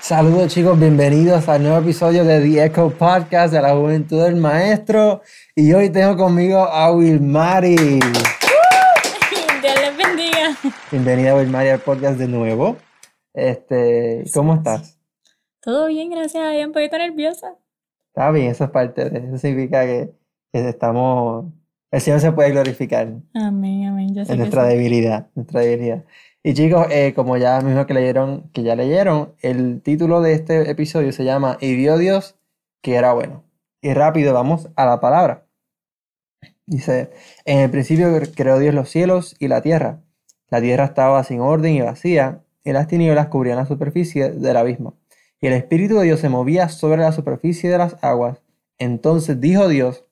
Saludos chicos, bienvenidos al nuevo episodio de The Echo Podcast de la Juventud del Maestro. Y hoy tengo conmigo a Wilmari. Bienvenida Wilmari al podcast de nuevo. Este, ¿Cómo estás? Todo bien, gracias a Dios, un poquito nerviosa. Está bien, eso es parte de eso. significa que, que estamos... El Señor se puede glorificar. Amén, amén. Yo sé nuestra debilidad, nuestra debilidad. Y chicos, eh, como ya mismo que leyeron, que ya leyeron, el título de este episodio se llama Y vio Dios que era bueno. Y rápido vamos a la palabra. Dice, en el principio creó Dios los cielos y la tierra. La tierra estaba sin orden y vacía, y las tinieblas cubrían la superficie del abismo. Y el Espíritu de Dios se movía sobre la superficie de las aguas. Entonces dijo Dios,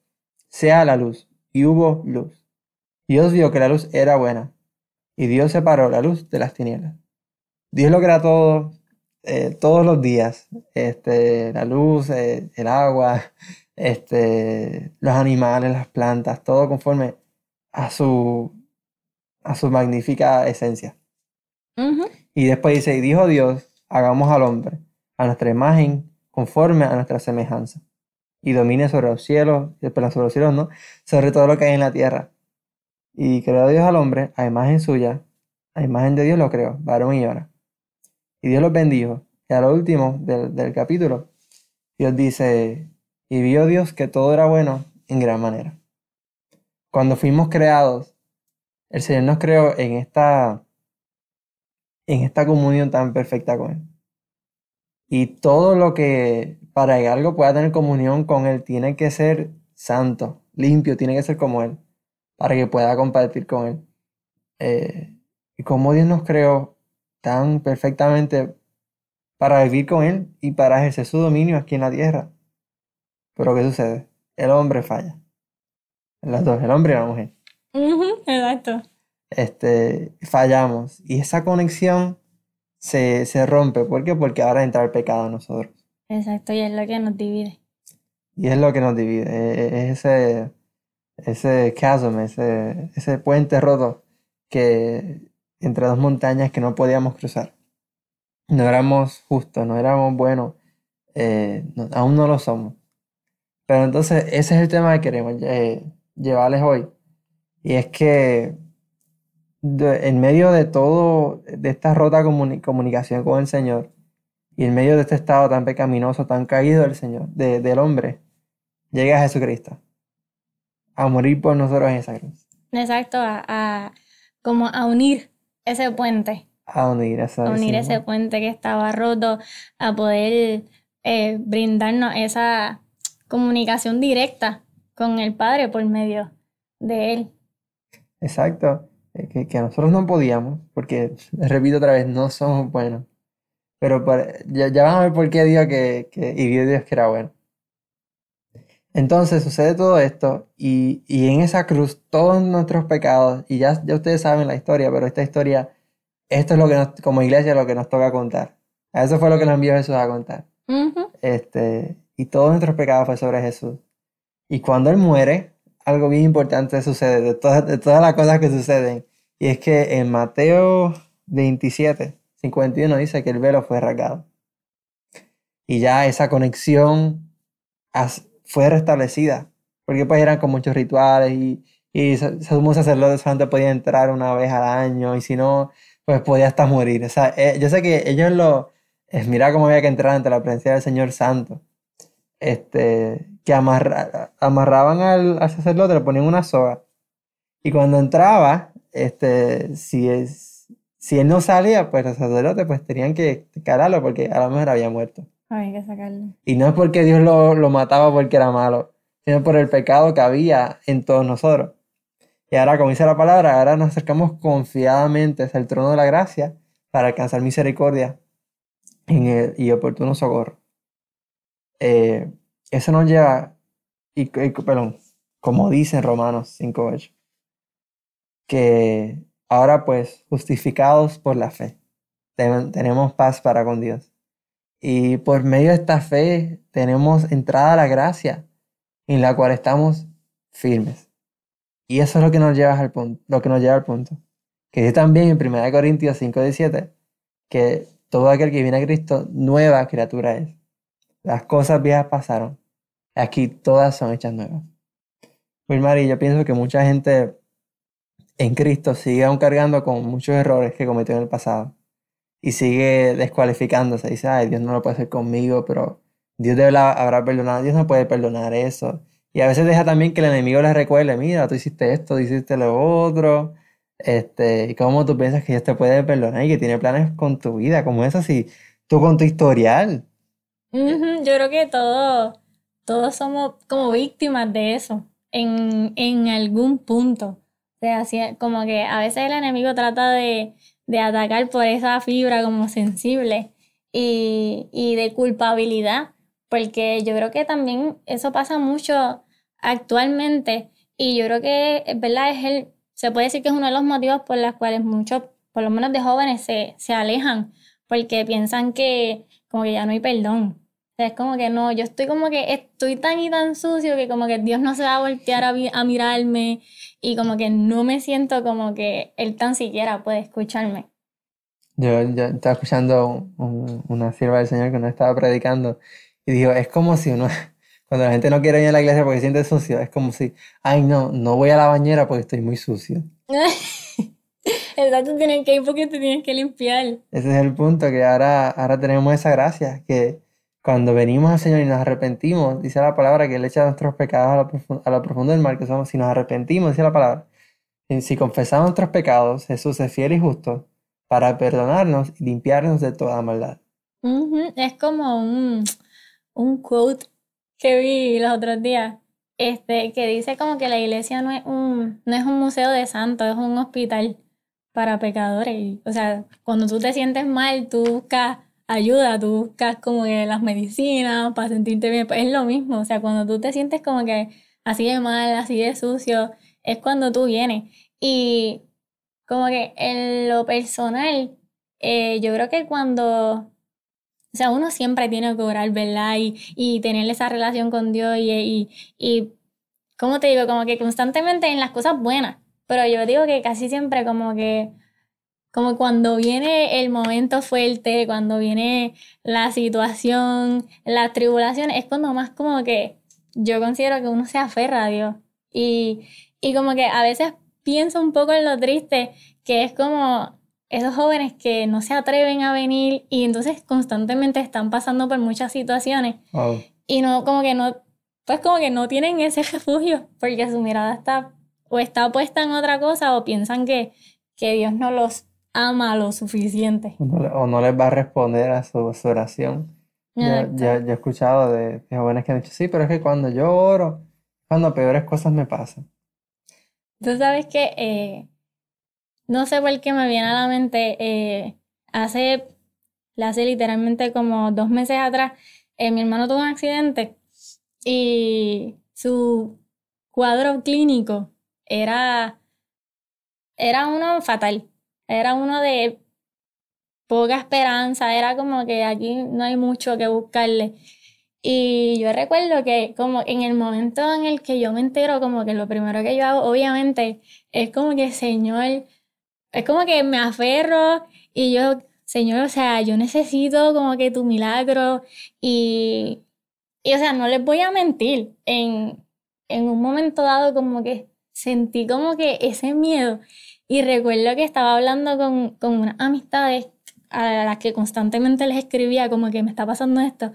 sea la luz, y hubo luz. Dios vio que la luz era buena y Dios separó la luz de las tinieblas. Dios lo crea todo, eh, todos los días, este, la luz, eh, el agua, este, los animales, las plantas, todo conforme a su, a su magnífica esencia. Y después dice, y dijo Dios, hagamos al hombre, a nuestra imagen, conforme a nuestra semejanza, y domine sobre los cielos, después sobre los cielos no, sobre todo lo que hay en la tierra, y creó Dios al hombre a imagen suya, a imagen de Dios lo creó, varón y hora. Y Dios los bendijo. Y a lo último del, del capítulo, Dios dice, y vio Dios que todo era bueno en gran manera. Cuando fuimos creados, el Señor nos creó en esta, en esta comunión tan perfecta con Él. Y todo lo que para que algo pueda tener comunión con Él tiene que ser santo, limpio, tiene que ser como Él para que pueda compartir con Él. Eh, y cómo Dios nos creó tan perfectamente para vivir con Él y para ejercer su dominio aquí en la tierra. Pero ¿qué sucede? El hombre falla. Las dos, el hombre y la mujer. exacto. Este, fallamos. Y esa conexión se, se rompe. ¿Por qué? Porque ahora entra el pecado en nosotros. Exacto, y es lo que nos divide. Y es lo que nos divide. E, e, es ese ese chasm, ese, ese puente roto que entre dos montañas que no podíamos cruzar. No éramos justos, no éramos buenos, eh, aún no lo somos. Pero entonces ese es el tema que queremos eh, llevarles hoy. Y es que en medio de todo, de esta rota comunicación con el Señor, y en medio de este estado tan pecaminoso, tan caído del Señor, del hombre, llega Jesucristo a morir por nosotros en esa cruz. Exacto, a, como a unir ese puente. A unir, a unir ese puente que estaba roto, a poder eh, brindarnos esa comunicación directa con el Padre por medio de Él. Exacto, que, que nosotros no podíamos, porque, repito otra vez, no somos buenos. Pero ya, ya, van a ver por qué digo que, que y Dios que era bueno. Entonces sucede todo esto y, en esa cruz todos nuestros pecados, y ya, ya ustedes saben la historia, pero esta historia, esto es lo que nos, como iglesia lo que nos toca contar. Eso fue lo que nos envió Jesús a contar. este, y todos nuestros pecados fue sobre Jesús. Y cuando Él muere, algo bien importante sucede, de todas, de todas las cosas que suceden. Y es que en Mateo 27, 51 dice que el velo fue rasgado. Y ya esa conexión fue restablecida. Porque pues eran con muchos rituales y, y sumo sacerdote solamente podía entrar una vez al año y si no, pues podía hasta morir. O sea, eh, yo sé que ellos lo... Es, mira cómo había que entrar ante la presencia del Señor Santo. Este, que amarraban al, al, sacerdote, le ponían una soga. Y cuando entraba, este, si, es, si él no salía, pues los sacerdotes pues tenían que calarlo porque a lo mejor había muerto. Hay que sacarlo. Y no es porque Dios lo, lo mataba porque era malo, sino por el pecado que había en todos nosotros. Y ahora, como dice la palabra, ahora nos acercamos confiadamente hacia el trono de la gracia para alcanzar misericordia en el, y oportuno socorro. Eh, eso nos lleva, y, perdón, como dice en Romanos 5.8, que ahora pues justificados por la fe. tenemos paz para con Dios. Y por medio de esta fe tenemos entrada a la gracia en la cual estamos firmes. Y eso es lo que nos lleva al punto, lo que nos lleva al punto. Que dice también en 1 Corintios 5, 17, que todo aquel que viene a Cristo, nueva criatura es. Las cosas viejas pasaron. Aquí todas son hechas nuevas. Pues Mari, yo pienso que mucha gente en Cristo sigue aún cargando con muchos errores que cometió en el pasado y sigue descualificándose. Dice, ay, Dios no lo puede hacer conmigo, pero Dios debe habrá perdonado. Dios no puede perdonar eso. Y a veces deja también que el enemigo le recuerde, mira, tú hiciste esto, tú hiciste lo otro. Este, y cómo tú piensas que Dios te puede perdonar y que tiene planes con tu vida, como eso, si tú con tu historial. Yo creo que todos, todos somos como víctimas de eso, en, en algún punto. O sea, como que a veces el enemigo trata de, de atacar por esa fibra como sensible y, y de culpabilidad, porque yo creo que también eso pasa mucho actualmente y yo creo que, ¿verdad? Es el, se puede decir que es uno de los motivos por los cuales muchos, por lo menos de jóvenes, se, se alejan, porque piensan que como que ya no hay perdón. Es como que no, yo estoy como que estoy tan y tan sucio que como que Dios no se va a voltear a, a mirarme y como que no me siento como que Él tan siquiera puede escucharme. Yo, yo estaba escuchando una sierva del Señor que nos estaba predicando y dijo, es como si uno, cuando la gente no quiere ir a la iglesia porque se siente sucio, es como si, ay no, no voy a la bañera porque estoy muy sucio. Exacto, tienes que ir porque te tienes que limpiar. Ese es el punto, que ahora, ahora tenemos esa gracia, que cuando venimos al Señor y nos arrepentimos, dice la palabra que Él echa nuestros pecados a lo, profundo, del mar que somos, si nos arrepentimos, dice la palabra, si confesamos nuestros pecados, Jesús es fiel y justo para perdonarnos y limpiarnos de toda maldad. Es como un, un quote que vi los otros días, este, que dice como que la iglesia no es un, no es un museo de santos, es un hospital para pecadores. o sea, cuando tú te sientes mal, tú buscas ayuda, tú buscas como que las medicinas para sentirte bien. Pues es lo mismo, o sea, cuando tú te sientes como que así de mal, así de sucio, es cuando tú vienes. Y como que en lo personal, eh, yo creo que cuando, o sea, uno siempre tiene que orar, ¿verdad? Y, y tener esa relación con Dios y, y, y, ¿cómo te digo? Como que constantemente en las cosas buenas. Pero yo digo que casi siempre como que, como cuando viene el momento fuerte, cuando viene la situación, la tribulación, es cuando más como que yo considero que uno se aferra a Dios. Y, y como que a veces pienso un poco en lo triste, que es como esos jóvenes que no se atreven a venir y entonces constantemente están pasando por muchas situaciones y no como que no pues como que no tienen ese refugio porque su mirada está o está puesta en otra cosa o piensan que, que Dios no los ama lo suficiente. O no, les va a responder a su, oración. Yo, yo, he escuchado de, de, jóvenes que han dicho, sí, pero es que cuando yo oro, cuando peores cosas me pasan. Tú sabes que, eh, no sé por qué me viene a la mente, eh, hace, hace literalmente como dos meses atrás, eh, mi hermano tuvo un accidente y su cuadro clínico era, era uno fatal, era uno de poca esperanza, era como que aquí no hay mucho que buscarle. Y yo recuerdo que como en el momento en el que yo me entero, como que lo primero que yo hago, obviamente, es como que, Señor, es como que me aferro y yo, Señor, o sea, yo necesito como que tu milagro y, y o sea, no les voy a mentir, en, en un momento dado como que sentí como que ese miedo y recuerdo que estaba hablando con, con unas amistades a las que constantemente les escribía como que me está pasando esto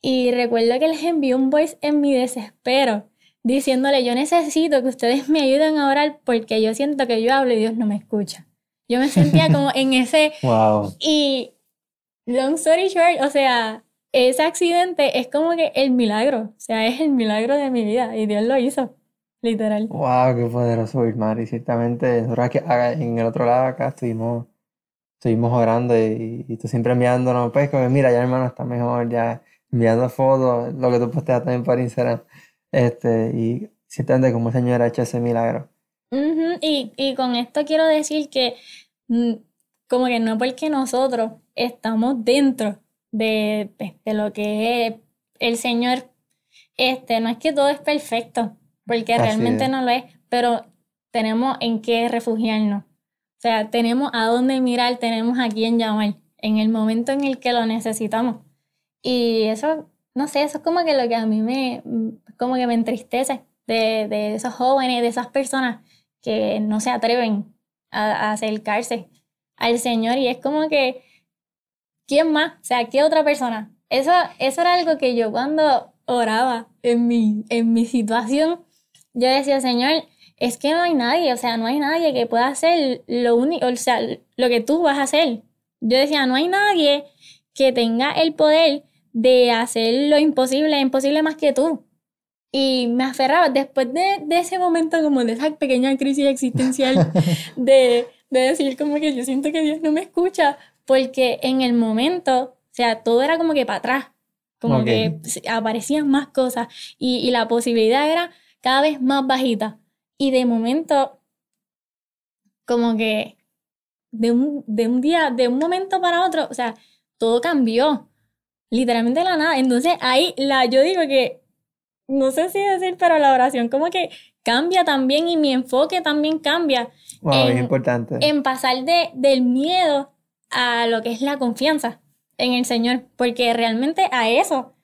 y recuerdo que les envié un voice en mi desespero, diciéndole, yo necesito que ustedes me ayuden a orar porque yo siento que yo hablo y Dios no me escucha. Yo me sentía como en ese... Wow. Y, long story short, o sea, ese accidente es como que el milagro, o sea, es el milagro de mi vida y Dios lo hizo, literal. Wow, qué poderoso, Irmar. Y ciertamente, en el otro lado acá estuvimos, estuvimos orando y, y tú siempre enviándonos, pues, como, mira, ya hermano está mejor, ya enviando fotos, lo que tú posteas también por Instagram, este, y ciertamente como el Señor ha hecho ese milagro. y, y, con esto quiero decir que mm, como que no porque nosotros estamos dentro de, pues, de lo que es el Señor, este, no es que todo es perfecto, porque realmente no lo es, pero tenemos en qué refugiarnos. O sea, tenemos a dónde mirar, tenemos a quién llamar en el momento en el que lo necesitamos. Y eso, no sé, eso es como que lo que a mí me, como que me entristece de, de esos jóvenes, de esas personas que no se atreven a, a acercarse al Señor y es como que, ¿quién más? O sea, ¿qué otra persona? Eso, eso era algo que yo cuando oraba en mi, en mi situación, yo decía, Señor, es que no hay nadie, o sea, no hay nadie que pueda hacer lo único, o sea, lo que tú vas a hacer. Yo decía, no hay nadie que tenga el poder de hacer lo imposible, imposible más que tú. Y me aferraba, después de, de ese momento como de esa pequeña crisis existencial, de, de decir como que yo siento que Dios no me escucha, porque en el momento, o sea, todo era como que para atrás, como que aparecían más cosas y, y la posibilidad era cada vez más bajita. Y de momento, como que de un, de un día, de un momento para otro, o sea, todo cambió. Literalmente la nada. Entonces ahí la, yo digo que, no sé si decir, pero la oración como que cambia también y mi enfoque también cambia. Wow, en, es importante. En pasar de, del miedo a lo que es la confianza en el Señor, porque realmente a eso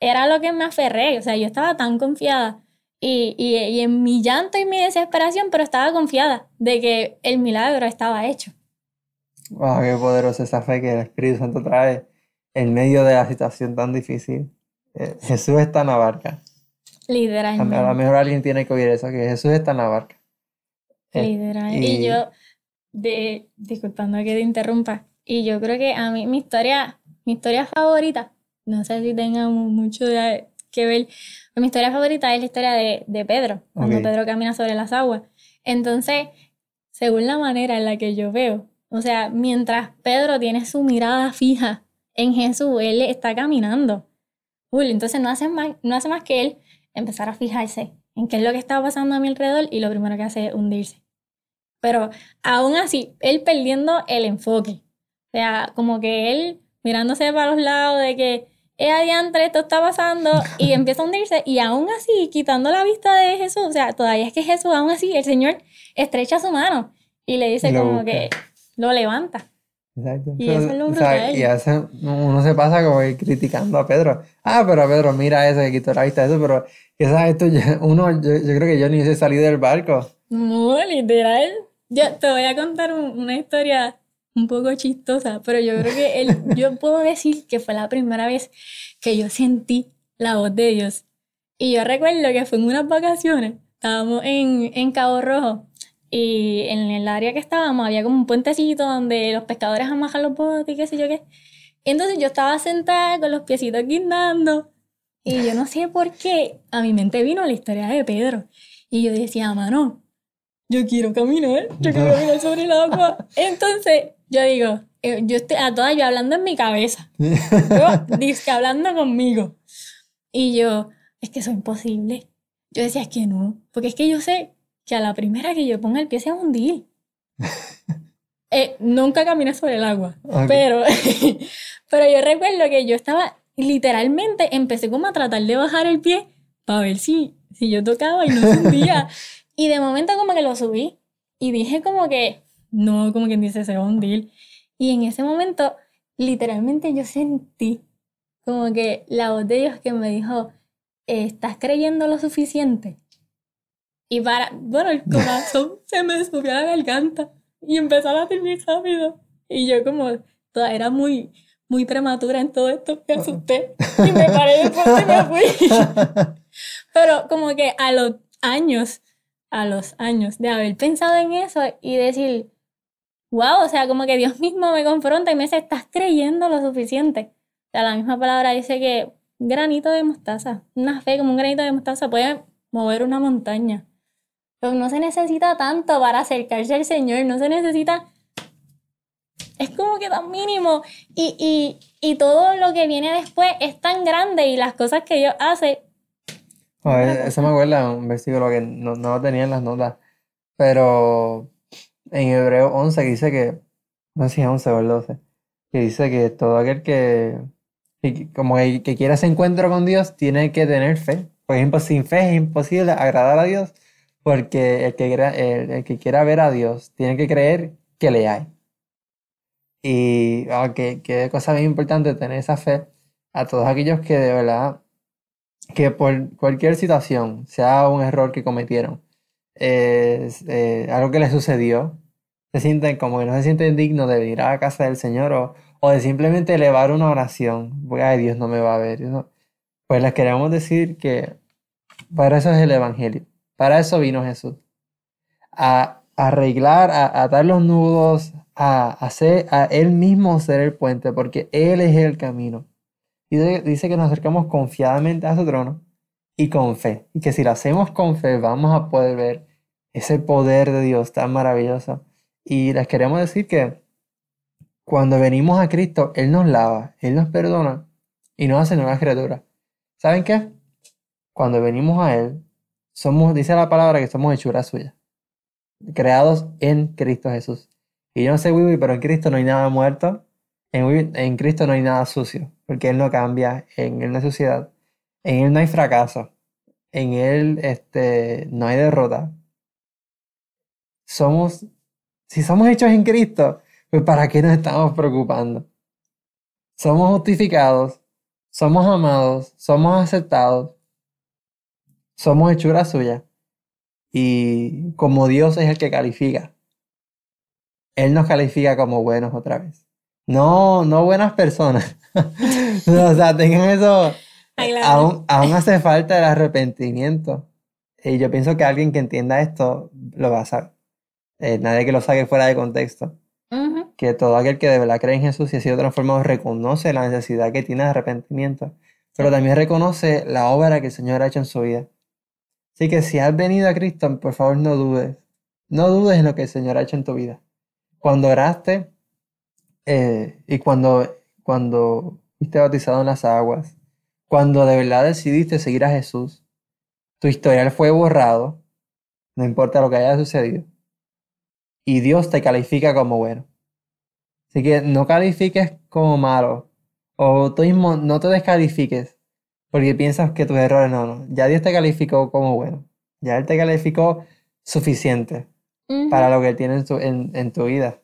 era lo que me aferré, o sea, yo estaba tan confiada y, y, y en mi llanto y mi desesperación, pero estaba confiada de que el milagro estaba hecho. Wow, qué poderosa esa fe que el Espíritu Santo trae en medio de la situación tan difícil. Eh, Jesús está en la barca. Literalmente. A lo mejor alguien tiene que oír eso, que Jesús está en la barca. Literal. Y, yo, de, disculpando que te interrumpa, y yo creo que a mí mi historia, mi historia favorita, no sé si tenga mucho que ver, mi historia favorita es la historia de, de Pedro, cuando Pedro camina sobre las aguas. Entonces, según la manera en la que yo veo, o sea, mientras Pedro tiene su mirada fija en Jesús, él está caminando. Uy, entonces no hace, más, no hace más que él empezar a fijarse en qué es lo que está pasando a mi alrededor y lo primero que hace es hundirse. Pero aún así, él perdiendo el enfoque. O sea, como que él mirándose para los lados de que es adiante, esto está pasando y empieza a hundirse y aún así, quitando la vista de Jesús, o sea, todavía es que Jesús, aún así, el Señor estrecha su mano y le dice como que lo levanta. Exacto. Y eso es lo brutal. y uno se pasa como criticando a Pedro. Ah, pero a Pedro, mira eso, que quitó la vista de eso, pero ¿sabes esto? Uno, yo, yo, creo que yo ni hice salir del barco. No, literal. Yo te voy a contar una historia un poco chistosa, pero yo creo que él, yo puedo decir que fue la primera vez que yo sentí la voz de Dios. Y yo recuerdo que fue en unas vacaciones, estábamos en, en Cabo Rojo y en el área que estábamos había como un puentecito donde los pescadores amajan los botes y qué sé yo qué. Entonces yo estaba sentada con los piecitos guindando y yo no sé por qué a mi mente vino la historia de Pedro. Y yo decía, mano, yo quiero caminar, yo quiero caminar sobre el agua. Entonces, yo digo, eh, yo estoy a todas yo hablando en mi cabeza. Yo, hablando conmigo. Y yo, es que eso es imposible. Yo decía, es que no, porque es que yo sé que a la primera que yo ponga el pie se va a hundir. eh, nunca caminé sobre el agua, pero, pero yo recuerdo que yo estaba, literalmente, empecé como a tratar de bajar el pie para ver si, si yo tocaba y no se hundía. Y de momento como que lo subí y dije como que, no, como quien dice, se va a hundir. Y en ese momento, literalmente yo sentí como que la voz de Dios que me dijo, ¿estás creyendo lo suficiente? Y para, bueno, el corazón se me subió a la garganta y empezó a latir muy rápido. Y yo como, toda era muy, muy prematura en todo esto, me asusté y me paré después y me fui. Pero como que a los años a los años de haber pensado en eso y decir, wow, o sea, como que Dios mismo me confronta y me dice, estás creyendo lo suficiente. O sea, la misma palabra dice que granito de mostaza, una fe como un granito de mostaza puede mover una montaña. Pero no se necesita tanto para acercarse al Señor, no se necesita... Es como que tan mínimo y, y, y todo lo que viene después es tan grande y las cosas que Dios hace eso me acuerda un versículo que no, no tenía en las notas, pero en Hebreo 11 dice que no sé si es 11 o el 12, que dice que todo aquel que, que- como el que quiera ese encuentro con Dios tiene que tener fe. Por ejemplo, sin fe es imposible agradar a Dios, porque el que el, el que quiera ver a Dios tiene que creer que le hay. Y ah, que, que cosa bien importante tener esa fe a todos aquellos que de verdad, que por cualquier situación, sea un error que cometieron, eh, eh, algo que les sucedió, se sienten como que no se sienten dignos de venir a la casa del Señor o, o de simplemente elevar una oración, ay, Dios no me va a ver. No- Pues les queremos decir que para eso es el Evangelio, para eso vino Jesús, a arreglar, a atar los nudos, a hacer a Él mismo ser el puente, porque Él es el camino. Y dice que nos acercamos confiadamente a su trono y con fe, y que si lo hacemos con fe vamos a poder ver ese poder de Dios tan maravilloso. Y les queremos decir que cuando venimos a Cristo, Él nos lava, Él nos perdona y nos hace nuevas criaturas. ¿Saben qué? Cuando venimos a Él, somos, dice la palabra que somos hechuras suyas, creados en Cristo Jesús. Y yo no sé, Wiwi, pero en Cristo no hay nada muerto, en, en Cristo no hay nada sucio, porque Él no cambia, en Él no hay suciedad, en Él no hay fracaso, en Él este, no hay derrota. Somos, si somos hechos en Cristo, pues ¿para qué nos estamos preocupando? Somos justificados, somos amados, somos aceptados, somos hechura suya. Y como Dios es el que califica, Él nos califica como buenos otra vez. No, no buenas personas. No, o sea, tengan eso. Aún, aún hace falta el arrepentimiento. Y yo pienso que alguien que entienda esto lo va a saber. Eh, nadie que lo saque fuera de contexto. Que todo aquel que de verdad cree en Jesús y ha sido transformado reconoce la necesidad que tiene de arrepentimiento, pero también reconoce la obra que el Señor ha hecho en su vida. Así que si has venido a Cristo, por favor no dudes. No dudes en lo que el Señor ha hecho en tu vida. Cuando oraste eh, y cuando, cuando fuiste bautizado en las aguas, cuando de verdad decidiste seguir a Jesús, tu historial fue borrado, no importa lo que haya sucedido, y Dios te califica como bueno. Así que no califiques como malo, o tú mismo no te descalifiques, porque piensas que tus errores no, no, ya Dios te calificó como bueno, ya Él te calificó suficiente para lo que tiene en tu, en, en tu vida.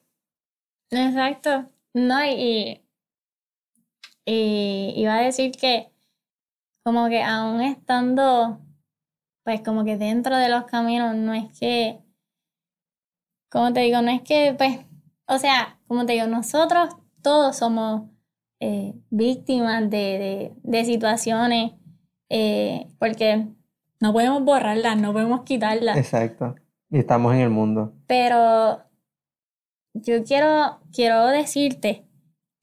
Exacto. No, y, y iba a decir que como que aún estando, pues como que dentro de los caminos, no es que, como te digo, no es que, pues, o sea, como te digo, nosotros todos somos eh, víctimas de, de, de situaciones, eh, porque no podemos borrarlas, no podemos quitarlas. Exacto. Y estamos en el mundo. Pero yo quiero, quiero decirte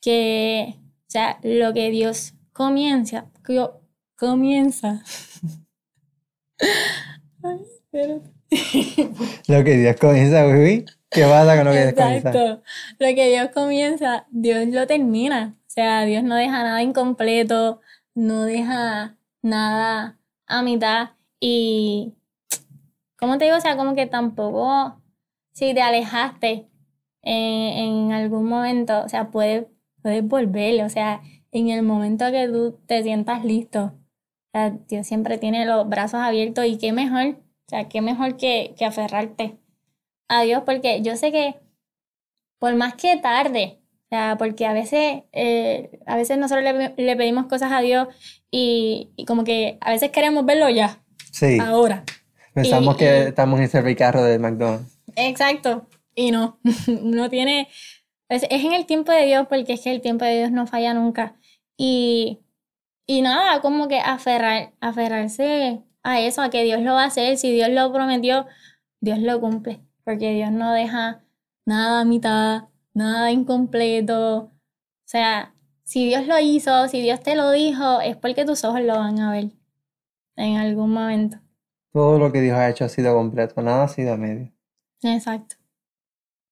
que, o sea, lo que Dios comienza, comienza. Ay, espérate. Lo que Dios comienza, Wiwi, ¿qué pasa con lo que Dios comienza? Exacto. Lo que Dios comienza, Dios lo termina. O sea, Dios no deja nada incompleto, no deja nada a mitad. Y, ¿cómo te digo? O sea, como que tampoco, si te alejaste en, en algún momento, o sea, puedes, puedes volver. O sea, en el momento que tú te sientas listo, o sea, Dios siempre tiene los brazos abiertos y qué mejor, o sea, qué mejor que, que aferrarte a Dios, porque yo sé que por más que tarde, o sea, porque a veces, eh, a veces nosotros le, le pedimos cosas a Dios y, y como que a veces queremos verlo ya, Sí, ahora. pensamos y- que y- estamos en ese servicarro de McDonald's. Exacto. Y no, no tiene, es, es en el tiempo de Dios porque es que el tiempo de Dios no falla nunca. Y, y nada, como que aferrar, aferrarse a eso, a que Dios lo va a hacer. Si Dios lo prometió, Dios lo cumple. Porque Dios no deja nada a mitad, nada incompleto. O sea, si Dios lo hizo, si Dios te lo dijo, es porque tus ojos lo van a ver en algún momento. Todo lo que Dios ha hecho ha sido completo, nada ha sido a medio. Exacto.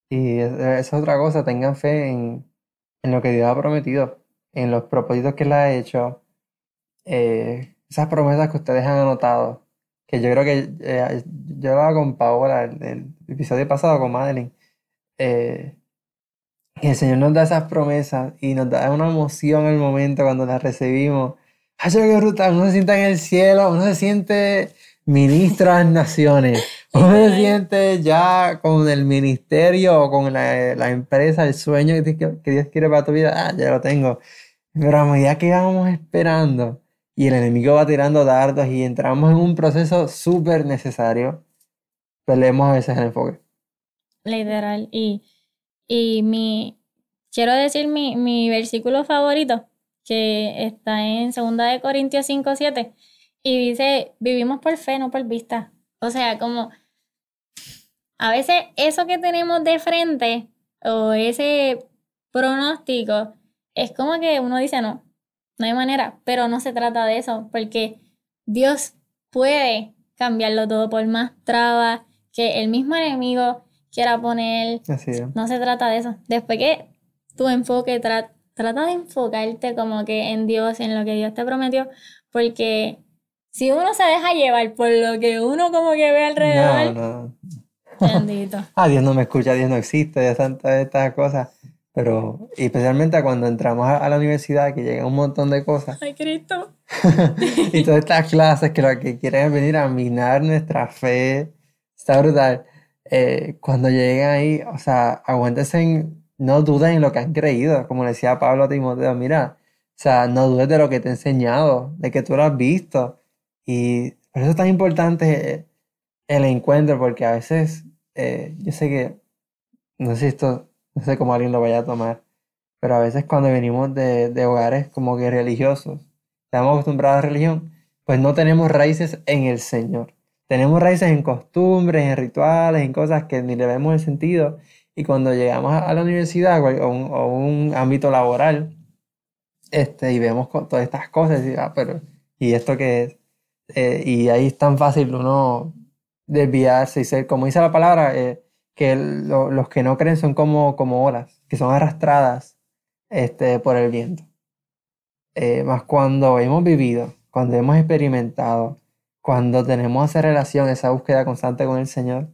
Y es- esa es otra cosa, tengan fe en, en lo que Dios ha prometido, en los propósitos que Él ha hecho, eh, esas promesas que ustedes han anotado, que yo creo que eh, yo hablaba con Paola el, el episodio pasado con Madeline, eh, Y el Señor nos da esas promesas y nos da una emoción el momento cuando las recibimos. ¡Ay, qué brutal! Uno se sienta en el cielo, uno se siente ministro de las naciones, uno se siente ya con el ministerio o con la, la empresa, el sueño que, que Dios quiere para tu vida. Ah, ya lo tengo. Pero a medida que vamos esperando y el enemigo va tirando dardos y entramos en un proceso súper necesario, peleemos a veces el enfoque. Literal. Y, y mi, quiero decir mi, mi versículo favorito, que está en 2 de Corintios 5, 7, y dice, vivimos por fe, no por vista. O sea, como a veces eso que tenemos de frente o ese pronóstico es como que uno dice, no, no hay manera, pero no se trata de eso, porque Dios puede cambiarlo todo por más trabas que el mismo enemigo quiera poner. Así es. No se trata de eso. Después que tu enfoque trata de enfocarte como que en Dios, en lo que Dios te prometió, porque si uno se deja llevar por lo que uno como que ve alrededor, No, no. bendito. Ah, Dios no me escucha, Dios no existe, Dios tantas estas cosas. Pero, y especialmente cuando entramos a, a la universidad, que llega un montón de cosas, Ay, Cristo. y todas estas clases que lo que quieren es venir a minar nuestra fe, está brutal. Eh, cuando lleguen ahí, o sea, aguántense, en- no duden en lo que han creído, como le decía Pablo a Timoteo, mira, o sea, no dudes de lo que te he enseñado, de que tú lo has visto. Y por eso es tan importante eh, el encuentro, porque a veces, eh, yo sé que, no sé si esto, no sé cómo alguien lo vaya a tomar, pero a veces cuando venimos de, de hogares como que religiosos, estamos acostumbrados a la religión, pues no tenemos raíces en el Señor. Tenemos raíces en costumbres, en rituales, en cosas que ni le vemos el sentido. Y cuando llegamos a, la universidad o a un, o un ámbito laboral, este, y vemos todas estas cosas, y, ah, pero, ¿y esto qué es? Eh, y ahí es tan fácil uno desviarse y ser, como dice la palabra, eh, que lo- los que no creen son como, como olas, que son arrastradas este, por el viento. Eh, más cuando hemos vivido, cuando hemos experimentado, cuando tenemos esa relación, esa búsqueda constante con el Señor,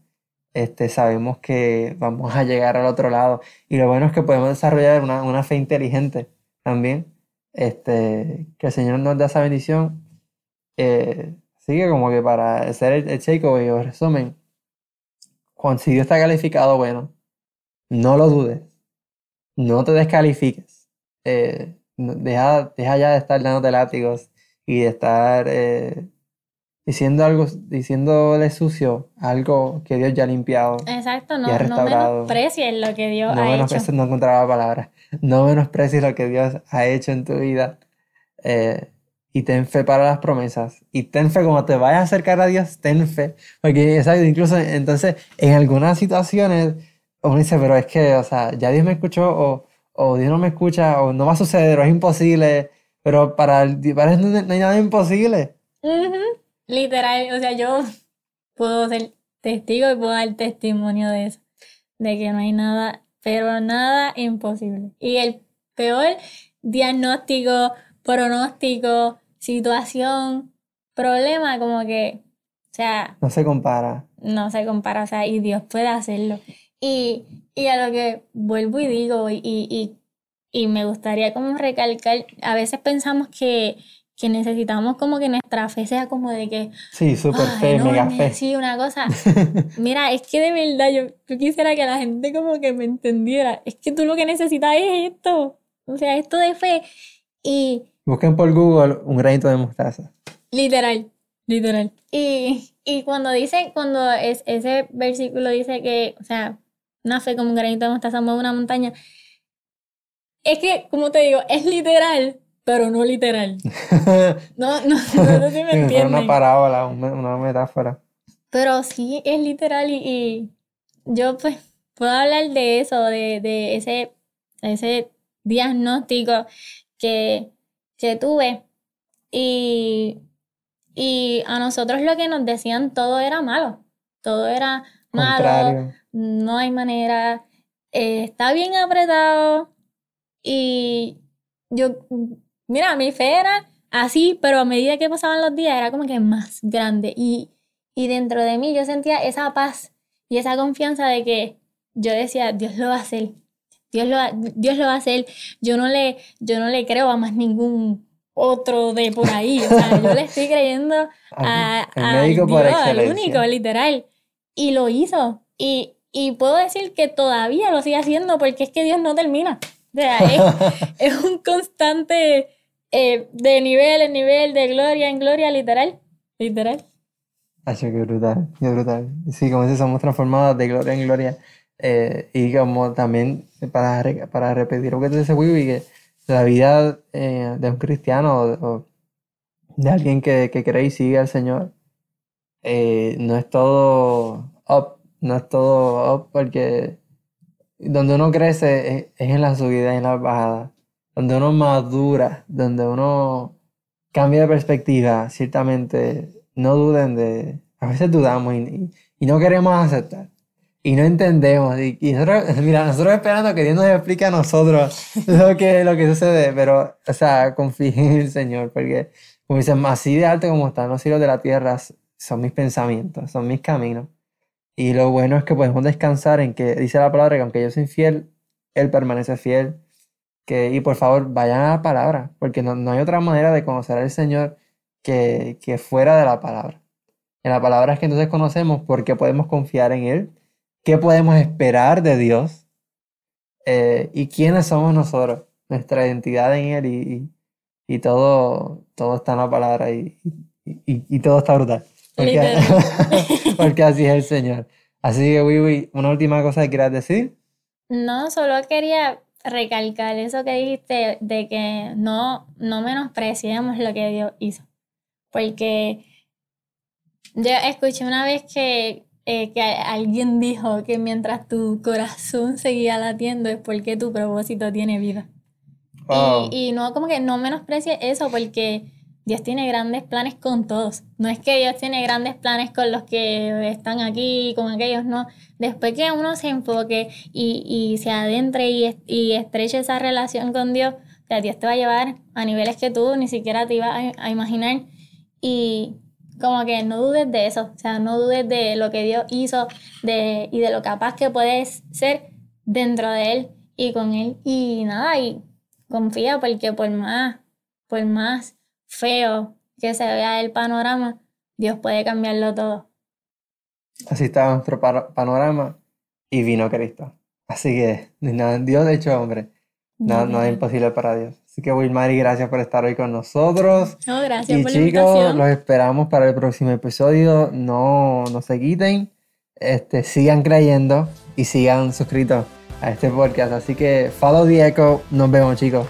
este, sabemos que vamos a llegar al otro lado. Y lo bueno es que podemos desarrollar una, una fe inteligente también, este, que el Señor nos da esa bendición. Eh, como que para hacer el, el o resumen, si Dios está calificado, bueno, no lo dudes, no te descalifiques, eh, deja, deja ya de estar dándote látigos y de estar eh, diciendo algo, diciéndole sucio algo que Dios ya ha limpiado. Exacto, no, no menosprecies lo que Dios No ha hecho. no encontraba la palabra. No menosprecies lo que Dios ha hecho en tu vida. Eh, y ten fe para las promesas. Y ten fe como te vayas a acercar a Dios, ten fe. Porque, ¿sabes? Incluso entonces, en algunas situaciones, uno dice, pero es que, o sea, ya Dios me escuchó, o, o Dios no me escucha, o no va a suceder, o es imposible. Pero para, el- para no, hay nada imposible. Ujú, Literal, o sea, yo puedo ser testigo y puedo dar testimonio de eso, de que no hay nada, pero nada imposible. Y el peor diagnóstico, pronóstico, situación, problema, como que, o sea, No se compara. no se compara, o sea, y Dios puede hacerlo. Y, y a lo que vuelvo y digo, y, y, y me gustaría como recalcar, a veces pensamos que, que necesitamos como que nuestra fe sea como de que, Sí, súper ay, fe, mega fe. sí, una cosa. Mira, es que de verdad yo, yo quisiera que la gente como que me entendiera. Es que tú lo que necesitas es esto. O sea, esto de fe. Y Busquen por Google un granito de mostaza. literal, literal. Y, y cuando dice, cuando es, ese versículo dice que, o sea, una fe como un granito de mostaza mueve una montaña. Es que, como te digo, es literal, pero no literal. No, no, no sé si me una parábola, una, una metáfora. Pero sí es literal y, y yo pues puedo hablar de eso, de, de ese, ese diagnóstico que, que tuve. Y, y a nosotros lo que nos decían todo era malo. Todo era malo, Contrario. no hay manera, eh, está bien apretado. Y yo, mira, mi fe era así, pero a medida que pasaban los días era como que más grande. Y, y dentro de mí yo sentía esa paz y esa confianza de que yo decía, Dios lo va a hacer. Dios lo, Dios lo va a hacer. Yo no le, yo no le creo a más ningún otro de por ahí. O sea, yo le estoy creyendo a, el al médico por Dios, al excelencia. único, literal. Y lo hizo. Y, y puedo decir que todavía lo sigue haciendo porque es que Dios no termina. O sea, es, es un constante eh, de nivel en nivel, de gloria en gloria, literal. Literal. Acho, qué brutal, qué brutal. Sí, como dices, somos transformados de gloria en gloria. Eh, y como también, para, para repetir lo que te dice Wiwi, que la vida eh, de un cristiano o, de alguien que, que cree y sigue al Señor eh, no es todo up, no es todo up, porque donde uno crece es, en la subida y en la bajada, donde uno madura, donde uno cambia de perspectiva, ciertamente no duden de, a veces dudamos y- y no queremos aceptar. Y no entendemos. Y, y nosotros, mira, nosotros esperando que Dios nos explique a nosotros lo que, lo que sucede. Pero, o sea, confíen en el Señor. Porque, como dicen, así de alto como están los cielos de la tierra, son mis pensamientos, son mis caminos. Y lo bueno es que podemos descansar en que dice la palabra que aunque yo soy infiel, Él permanece fiel. Que, y por favor, vayan a la palabra, porque no, no hay otra manera de conocer al Señor que, que fuera de la palabra. En la palabra es que entonces conocemos por qué podemos confiar en Él, qué podemos esperar de Dios eh, y quiénes somos nosotros, nuestra identidad en Él y, y, y todo, todo está en la palabra y, y, todo está brutal. Porque, porque así es el Señor. Así que, Wiwi, una última cosa que quieras decir. No, solo quería recalcar eso que dijiste de que no, no menospreciemos lo que Dios hizo. Porque yo escuché una vez que, eh, que alguien dijo que mientras tu corazón seguía latiendo es porque tu propósito tiene vida. Wow. Y, y no, como que no menosprecie eso porque Dios tiene grandes planes con todos. No es que Dios tiene grandes planes con los que están aquí, con aquellos, no. Después que uno se enfoque y, y se adentre y, y estreche esa relación con Dios, o sea, Dios te va a llevar a niveles que tú ni siquiera te ibas a, a imaginar. Y como que no dudes de eso, o sea, no dudes de lo que Dios hizo de, y de lo capaz que puedes ser dentro de Él y con Él. Y nada, y confía porque por más, por más feo que se vea el panorama, Dios puede cambiarlo todo. Así está nuestro pa- panorama y vino Cristo. Así que, nada, Dios hecho hombre. Nada, nada imposible para Dios. Así que, Wilmary, gracias por estar hoy con nosotros. No, gracias Y por la chicos, invitación. los esperamos para el próximo episodio. No, no se quiten. Este, sigan creyendo y sigan suscritos a este podcast. Así que, follow the echo. Nos vemos, chicos.